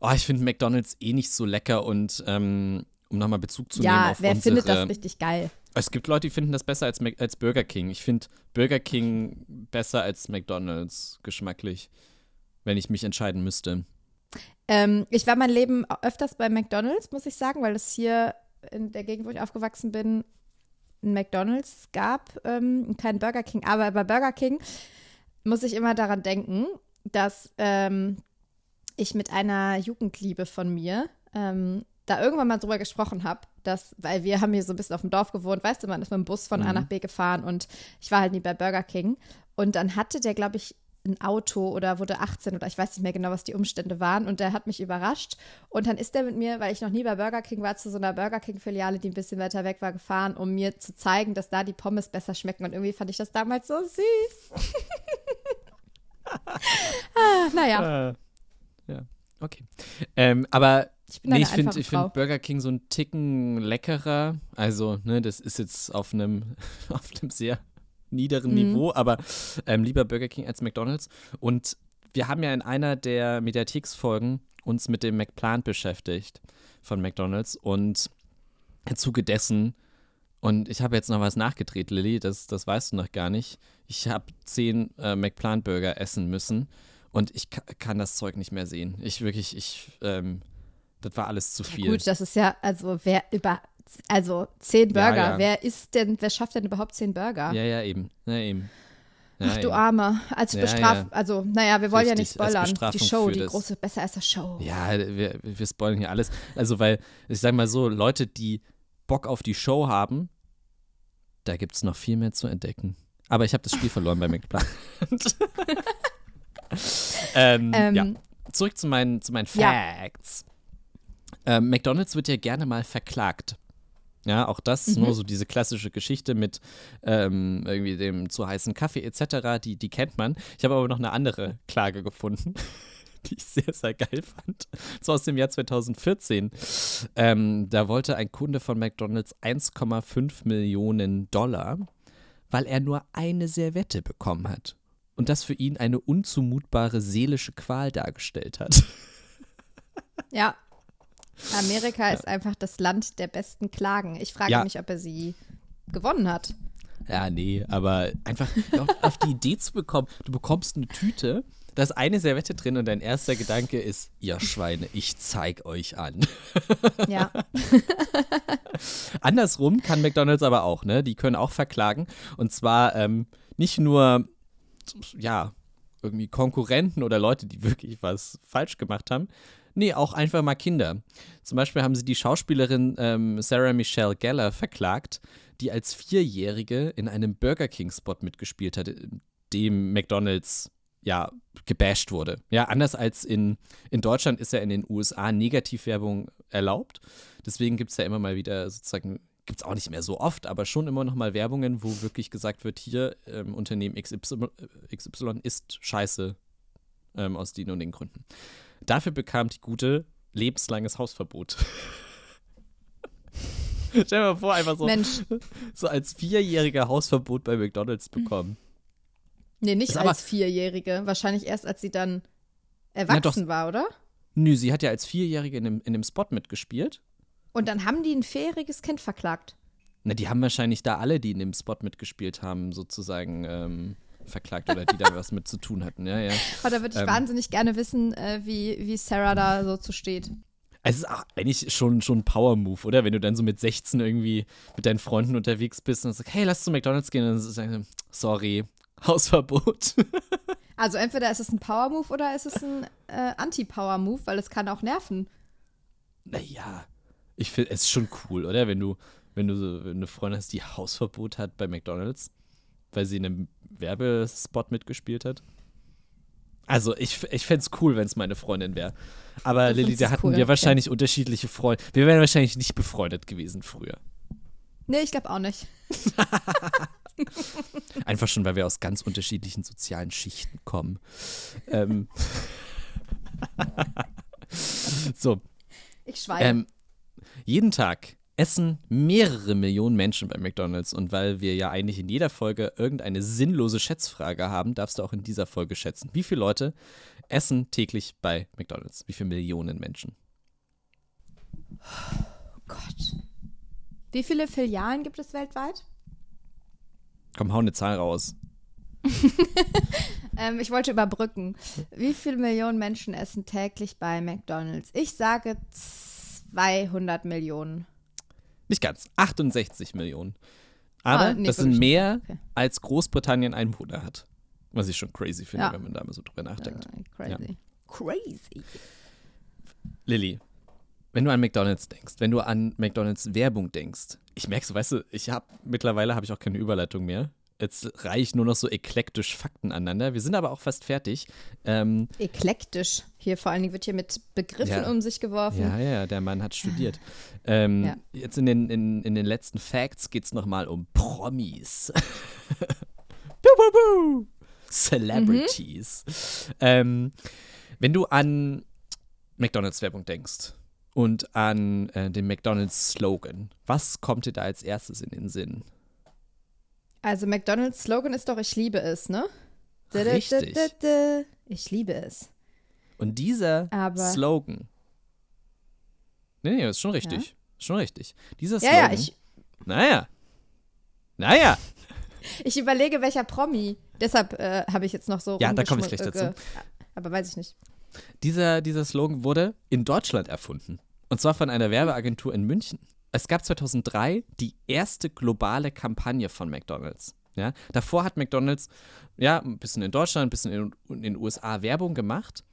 Oh, ich finde McDonalds eh nicht so lecker und ähm, um nochmal Bezug zu ja, nehmen auf wer unsere, findet das richtig geil? Es gibt Leute, die finden das besser als, als Burger King. Ich finde Burger King besser als McDonalds geschmacklich, wenn ich mich entscheiden müsste. Ähm, ich war mein Leben öfters bei McDonalds, muss ich sagen, weil es hier in der Gegend, wo ich aufgewachsen bin, ein McDonalds gab, ähm, kein Burger King. Aber bei Burger King muss ich immer daran denken, dass ähm, ich mit einer Jugendliebe von mir ähm, da irgendwann mal drüber gesprochen habe, dass, weil wir haben hier so ein bisschen auf dem Dorf gewohnt, weißt du, man ist mit dem Bus von mhm. A nach B gefahren und ich war halt nie bei Burger King. Und dann hatte der, glaube ich, ein Auto oder wurde 18 oder ich weiß nicht mehr genau, was die Umstände waren. Und der hat mich überrascht. Und dann ist der mit mir, weil ich noch nie bei Burger King war, zu so einer Burger King-Filiale, die ein bisschen weiter weg war, gefahren, um mir zu zeigen, dass da die Pommes besser schmecken. Und irgendwie fand ich das damals so süß. ah, naja. Äh, ja, okay. Ähm, aber ich nee, ich finde find Burger King so einen Ticken leckerer. Also, ne, das ist jetzt auf einem auf einem sehr niederen mhm. Niveau, aber ähm, lieber Burger King als McDonalds. Und wir haben ja in einer der Mediatheks-Folgen uns mit dem McPlant beschäftigt von McDonalds und im Zuge dessen, und ich habe jetzt noch was nachgedreht, Lilly, das, das weißt du noch gar nicht. Ich habe zehn äh, McPlant-Burger essen müssen und ich kann das Zeug nicht mehr sehen. Ich wirklich, ich, ähm, das war alles zu viel. Ja, gut, das ist ja, also wer über, also zehn Burger, ja, ja. wer ist denn, wer schafft denn überhaupt zehn Burger? Ja, ja, eben. Ja, eben. Ja, Ach du Arme, als Bestrafung, also naja, wir wollen Richtig, ja nicht spoilern, die Show, die große, besser als das Show. Ja, wir, wir spoilern hier alles. Also, weil, ich sag mal so, Leute, die Bock auf die Show haben, da gibt es noch viel mehr zu entdecken. Aber ich habe das Spiel verloren bei McPlant. ähm, ähm, ja. Zurück zu meinen, zu meinen Facts. Ähm, McDonalds wird ja gerne mal verklagt. Ja, auch das, mhm. nur so diese klassische Geschichte mit ähm, irgendwie dem zu heißen Kaffee etc., die, die kennt man. Ich habe aber noch eine andere Klage gefunden, die ich sehr, sehr geil fand. So aus dem Jahr 2014. Ähm, da wollte ein Kunde von McDonalds 1,5 Millionen Dollar, weil er nur eine Servette bekommen hat. Und das für ihn eine unzumutbare seelische Qual dargestellt hat. Ja. Amerika ist einfach das Land der besten Klagen. Ich frage Ja. mich, ob er sie gewonnen hat. Ja, nee, aber einfach auf, die Idee zu bekommen, du bekommst eine Tüte, da ist eine Servette drin und dein erster Gedanke ist, ihr Schweine, ich zeig euch an. Ja. Andersrum kann McDonalds aber auch, ne? Die können auch verklagen. Und zwar ähm, nicht nur, ja, irgendwie Konkurrenten oder Leute, die wirklich was falsch gemacht haben. Nee, auch einfach mal Kinder. Zum Beispiel haben sie die Schauspielerin ähm, Sarah Michelle Gellar verklagt, die als Vierjährige in einem Burger King-Spot mitgespielt hat, dem McDonalds ja gebasht wurde. Ja, anders als in, in Deutschland ist ja in den USA Negativwerbung erlaubt. Deswegen gibt es ja immer mal wieder sozusagen, gibt es auch nicht mehr so oft, aber schon immer noch mal Werbungen, wo wirklich gesagt wird, hier ähm, Unternehmen XY, äh, XY ist scheiße ähm, aus den und den Gründen. Dafür bekam die gute lebenslanges Hausverbot. Stell dir mal vor, einfach so, Mensch, so als Vierjähriger Hausverbot bei McDonalds bekommen. nee, nicht Ist aber- als Vierjährige. Wahrscheinlich erst, als sie dann doch. erwachsen war, oder? Nö, sie hat ja als Vierjährige in dem, in dem Spot mitgespielt. Und dann haben die ein vierjähriges Kind verklagt. Na, die haben wahrscheinlich da alle, die in dem Spot mitgespielt haben, sozusagen ähm, verklagt oder die da was mit zu tun hatten. Ja, ja. Aber da würde ich Ähm. wahnsinnig gerne wissen, äh, wie, wie Sarah da so zu steht. Es ist eigentlich schon, schon ein Power-Move, oder? Wenn du dann so mit 16 irgendwie mit deinen Freunden unterwegs bist und sagst, hey, lass zu McDonalds gehen. Und dann sagen sie, sorry, Hausverbot. Also entweder ist es ein Power-Move oder ist es ein äh, Anti-Power-Move, weil es kann auch nerven. naja, ich finde es ist schon cool, oder? Wenn du, wenn du so eine Freundin hast, die Hausverbot hat bei McDonalds, weil sie in einem Werbespot mitgespielt hat. Also ich, ich fände es cool, wenn es meine Freundin wäre. Aber Lilly, da hatten cool, wir okay. wahrscheinlich unterschiedliche Freunde. Wir wären wahrscheinlich nicht befreundet gewesen früher. Nee, ich glaube auch nicht. Einfach schon, weil wir aus ganz unterschiedlichen sozialen Schichten kommen. ähm. so, Ich schweige. ähm, jeden Tag essen mehrere Millionen Menschen bei McDonalds und weil wir ja eigentlich in jeder Folge irgendeine sinnlose Schätzfrage haben, darfst du auch in dieser Folge schätzen. Wie viele Leute essen täglich bei McDonalds? Wie viele Millionen Menschen? Gott. Wie viele Filialen gibt es weltweit? Komm, hau eine Zahl raus. Ähm, ich wollte überbrücken. Wie viele Millionen Menschen essen täglich bei McDonalds? Ich sage 200 Millionen. Nicht ganz. 68 Millionen. Aber Ah, nee, das sind mehr, Okay. als Großbritannien Einwohner hat. Was ich schon crazy finde, Ja. wenn man da mal so drüber nachdenkt. Äh, crazy. Crazy. Lilly, wenn du an McDonalds denkst, wenn du an McDonalds Werbung denkst, ich merke so, weißt du, ich habe mittlerweile habe ich auch keine Überleitung mehr. Jetzt reiche ich nur noch so eklektisch Fakten aneinander. Wir sind aber auch fast fertig. Ähm, Eklektisch. Hier vor allen Dingen wird hier mit Begriffen Ja. um sich geworfen. ja, ja, der Mann hat studiert. Ähm, Ja. Jetzt in den, in, in den letzten Facts geht es nochmal um Promis. Buh, buh, buh. Celebrities. Ähm, wenn du an McDonalds-Werbung denkst und an äh, den McDonalds-Slogan, was kommt dir da als erstes in den Sinn? Also McDonalds Slogan ist doch, ich liebe es, ne? Richtig. Ich liebe es. Und dieser Aber- Slogan. Nee, nee, ist schon richtig. Ist schon richtig. Dieser Ja, Slogan. ja, ich, naja. Naja. ich überlege, welcher Promi. Deshalb äh, habe ich jetzt noch so Ja, da komme ich gleich dazu. äh, Aber weiß ich nicht. Dieser, dieser Slogan wurde in Deutschland erfunden. Und zwar von einer Werbeagentur in München. Es gab 2003 die erste globale Kampagne von McDonald's. Ja, davor hat McDonald's ja ein bisschen in Deutschland, ein bisschen in, in den USA Werbung gemacht.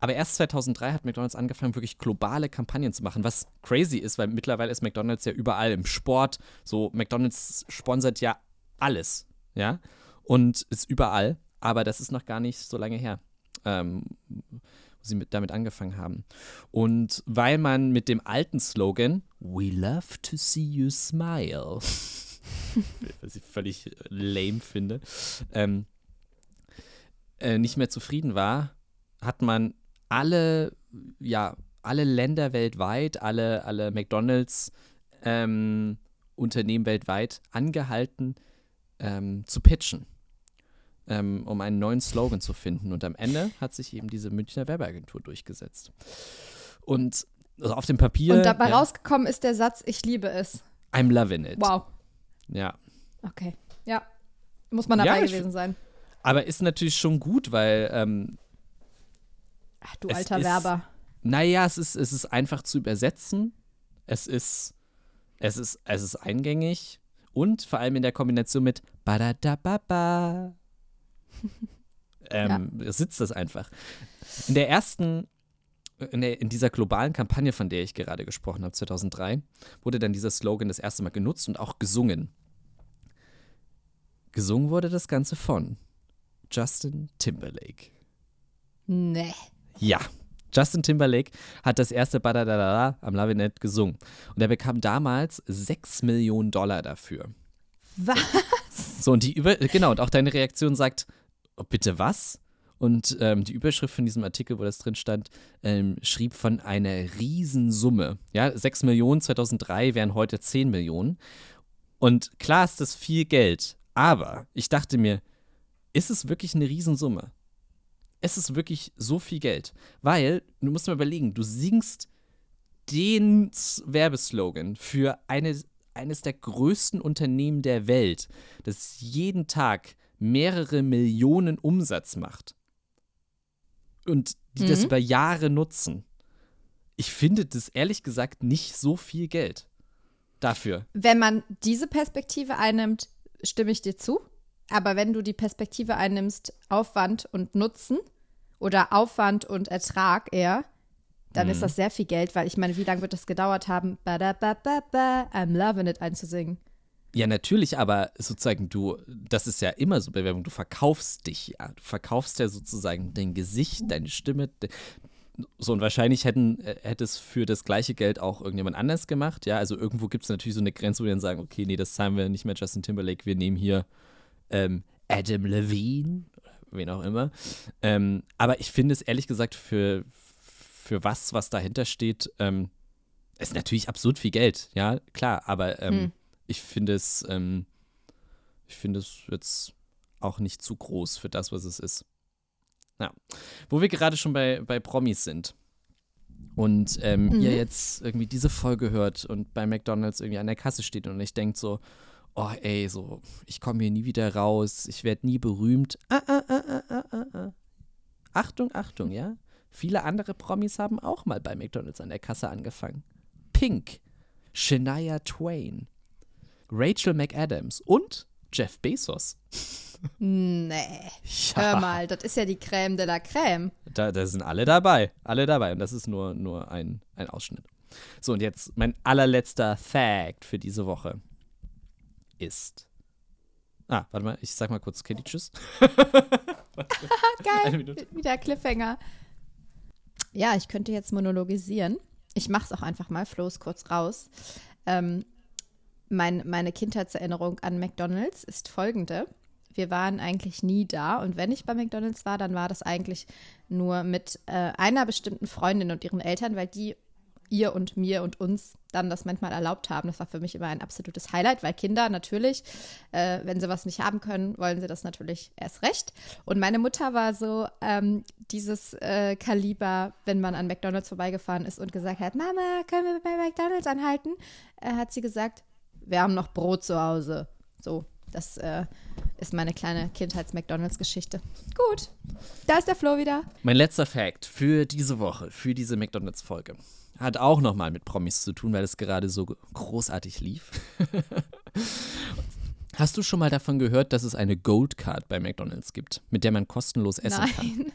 Aber erst 2003 hat McDonald's angefangen, wirklich globale Kampagnen zu machen, was crazy ist, weil mittlerweile ist McDonald's ja überall im Sport. So, McDonald's sponsert ja alles, ja, und ist überall. Aber das ist noch gar nicht so lange her, ähm, sie mit, damit angefangen haben. Und weil man mit dem alten Slogan We love to see you smile, was ich völlig lame finde, ähm, äh, nicht mehr zufrieden war, hat man alle, ja, alle Länder weltweit, alle, alle McDonalds ähm, Unternehmen weltweit angehalten, ähm, zu pitchen, ähm, um einen neuen Slogan zu finden. Und am Ende hat sich eben diese Münchner Werbeagentur durchgesetzt. Und also auf dem Papier. Und dabei ja, rausgekommen ist der Satz, ich liebe es. I'm loving it. Wow. Ja. Okay. Ja. Muss man dabei Ja, ich gewesen sein. Aber ist natürlich schon gut, weil, ähm, Ach, du alter ist- Werber. naja, es ist, es ist einfach zu übersetzen. Es ist, es ist, es ist eingängig und vor allem in der Kombination mit Badadababa. Ähm, sitzt das einfach. In der ersten, in, der, in dieser globalen Kampagne, von der ich gerade gesprochen habe, 2003, wurde dann dieser Slogan das erste Mal genutzt und auch gesungen. Gesungen wurde das Ganze von Justin Timberlake. Nee. Ja, Justin Timberlake hat das erste Badadadada am Lavinet gesungen. Und er bekam damals 6 Millionen Dollar dafür. Was? So, und die Über genau, und auch deine Reaktion sagt, bitte was? Und ähm, die Überschrift von diesem Artikel, wo das drin stand, ähm, schrieb von einer Riesensumme. Ja, 6 Millionen 2003 wären heute 10 Millionen. Und klar ist das viel Geld, aber ich dachte mir, ist es wirklich eine Riesensumme? Es ist wirklich so viel Geld, weil du musst mal überlegen, du singst den Werbeslogan für eine, eines der größten Unternehmen der Welt, das jeden Tag mehrere Millionen Umsatz macht und die das Mhm. über Jahre nutzen. Ich finde das ehrlich gesagt nicht so viel Geld dafür. Wenn man diese Perspektive einnimmt, stimme ich dir zu. Aber wenn du die Perspektive einnimmst, Aufwand und Nutzen oder Aufwand und Ertrag eher, dann Mhm. ist das sehr viel Geld, weil ich meine, wie lange wird das gedauert haben, Badabababa, I'm loving it einzusingen? Ja, natürlich, aber sozusagen du, das ist ja immer so bei Werbung, du verkaufst dich ja. Du verkaufst ja sozusagen dein Gesicht, deine Stimme. de- So, und wahrscheinlich hätten, äh, hätte es für das gleiche Geld auch irgendjemand anders gemacht. Ja, also irgendwo gibt es natürlich so eine Grenze, wo wir dann sagen, okay, nee, das zahlen wir nicht mehr Justin Timberlake, wir nehmen hier ähm, Adam Levine, wen auch immer. Ähm, aber ich finde es ehrlich gesagt für, für was, was dahinter steht, ähm, ist natürlich absurd viel Geld, ja, klar, aber ähm, Hm. Ich finde es, ähm, ich finde es jetzt auch nicht zu groß für das, was es ist. Ja. Wo wir gerade schon bei, bei Promis sind und ähm, Mhm. ihr jetzt irgendwie diese Folge hört und bei McDonalds irgendwie an der Kasse steht und ich denkt so, oh ey, so, ich komme hier nie wieder raus, ich werde nie berühmt. Ah, ah, ah, ah, ah, ah, ah. Achtung, Achtung, ja. Viele andere Promis haben auch mal bei McDonalds an der Kasse angefangen. Pink, Shania Twain, Rachel McAdams und Jeff Bezos. Nee. Ja, Hör mal, das ist ja die Crème de la Crème. Da, da sind alle dabei. Alle dabei. Und das ist nur, nur ein, ein Ausschnitt. So, und jetzt mein allerletzter Fact für diese Woche ist. Ah, warte mal, ich sag mal kurz Kitty Tschüss. Eine Geil, Minute. wieder Cliffhanger. Ja, ich könnte jetzt monologisieren. Ich mach's auch einfach mal, Flo ist kurz raus. Ähm, mein, meine Kindheitserinnerung an McDonalds ist folgende. Wir waren eigentlich nie da und wenn ich bei McDonalds war, dann war das eigentlich nur mit äh, einer bestimmten Freundin und ihren Eltern, weil die ihr und mir und uns dann das manchmal erlaubt haben. Das war für mich immer ein absolutes Highlight, weil Kinder natürlich, äh, wenn sie was nicht haben können, wollen sie das natürlich erst recht. Und meine Mutter war so ähm, dieses äh, Kaliber, wenn man an McDonalds vorbeigefahren ist und gesagt hat, Mama, können wir bei McDonalds anhalten? Äh, hat sie gesagt, wir haben noch Brot zu Hause. So, das äh, ist meine kleine Kindheits-McDonalds-Geschichte. Gut, da ist der Flo wieder. Mein letzter Fact für diese Woche, für diese McDonalds-Folge, hat auch nochmal mit Promis zu tun, weil es gerade so großartig lief. Hast du schon mal davon gehört, dass es eine Gold Card bei McDonalds gibt, mit der man kostenlos essen kann? Nein.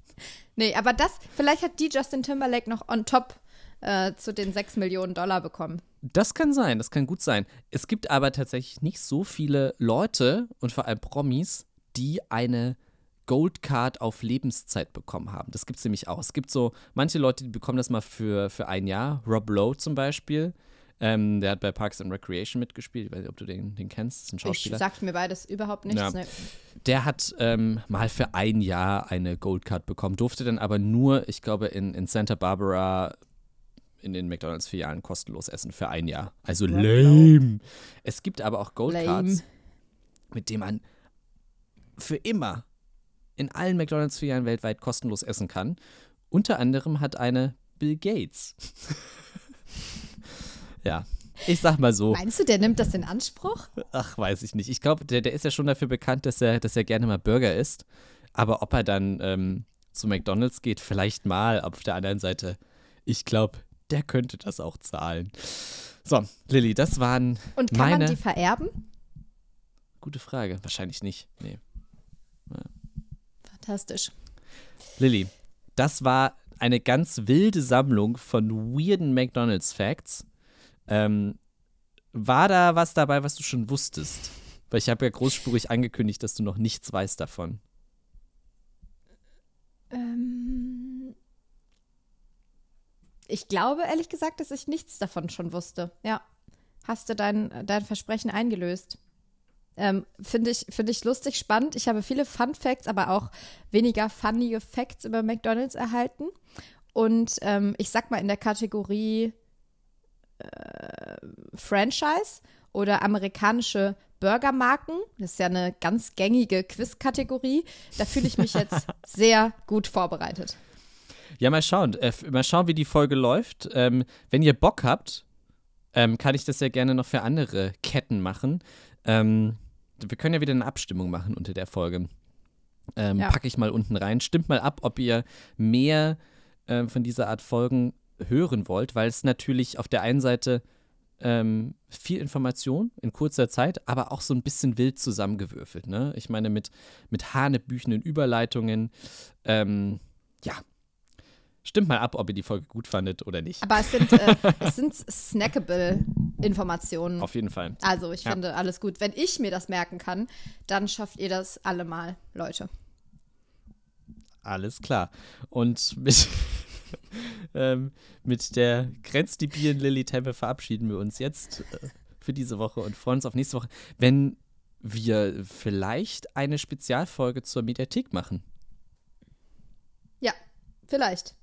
nee, aber das, vielleicht hat die Justin Timberlake noch on top äh, zu den 6 Millionen Dollar bekommen. Das kann sein, das kann gut sein. Es gibt aber tatsächlich nicht so viele Leute und vor allem Promis, die eine Gold Card auf Lebenszeit bekommen haben. Das gibt es nämlich auch. Es gibt so manche Leute, die bekommen das mal für, für ein Jahr. Rob Lowe zum Beispiel. Ähm, der hat bei Parks and Recreation mitgespielt. Ich weiß nicht, ob du den, den kennst. Das ist ein Ich Schauspieler. sagt mir beides überhaupt nichts. Ja. Ne. Der hat ähm, mal für ein Jahr eine Gold Card bekommen, durfte dann aber nur, ich glaube, in, in Santa Barbara in den McDonalds-Filialen kostenlos essen für ein Jahr. Also lame. Es gibt aber auch Gold Lame. Cards mit dem man für immer in allen McDonalds-Filialen weltweit kostenlos essen kann. Unter anderem hat eine Bill Gates. ja, ich sag mal so. Meinst du, der nimmt das in Anspruch? Ach, weiß ich nicht. Ich glaube, der, der ist ja schon dafür bekannt, dass er, dass er gerne mal Burger isst. Aber ob er dann ähm, zu McDonalds geht, vielleicht mal. Aber auf der anderen Seite, ich glaube, der könnte das auch zahlen. So, Lilly, das waren Und kann meine. man die vererben? Gute Frage. Wahrscheinlich nicht. Nee. Fantastisch. Lilly, das war eine ganz wilde Sammlung von weirden McDonalds-Facts. Ähm, war da was dabei, was du schon wusstest? Weil ich habe ja großspurig angekündigt, dass du noch nichts weißt davon. Ähm, ich glaube ehrlich gesagt, dass ich nichts davon schon wusste. Ja. Hast du dein, dein Versprechen eingelöst? Ähm, Finde ich, find ich lustig, spannend. Ich habe viele Fun Facts, aber auch weniger funny Facts über McDonalds erhalten. Und ähm, ich sag mal in der Kategorie äh, Franchise oder amerikanische Burgermarken, das ist ja eine ganz gängige Quiz-Kategorie, da fühle ich mich jetzt sehr gut vorbereitet. Ja, mal schauen. Äh, mal schauen, wie die Folge läuft. Ähm, wenn ihr Bock habt, ähm, kann ich das ja gerne noch für andere Ketten machen. Ähm, wir können ja wieder eine Abstimmung machen unter der Folge. Ähm, Ja. Packe ich mal unten rein. Stimmt mal ab, ob ihr mehr ähm, von dieser Art Folgen hören wollt, weil es natürlich auf der einen Seite ähm, viel Information in kurzer Zeit, aber auch so ein bisschen wild zusammengewürfelt. Ne? Ich meine, mit, mit hanebüchenden Überleitungen. Ähm, ja. Stimmt mal ab, ob ihr die Folge gut fandet oder nicht. Aber es sind, äh, es sind snackable Informationen. Auf jeden Fall. Also ich Ja. finde alles gut. Wenn ich mir das merken kann, dann schafft ihr das alle mal, Leute. Alles klar. Und mit, ähm, mit der grenzdebilen Lilly Tempe verabschieden wir uns jetzt äh, für diese Woche und freuen uns auf nächste Woche, wenn wir vielleicht eine Spezialfolge zur Mediathek machen. Ja, vielleicht.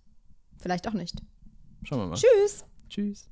Vielleicht auch nicht. Schauen wir mal. Tschüss. Tschüss.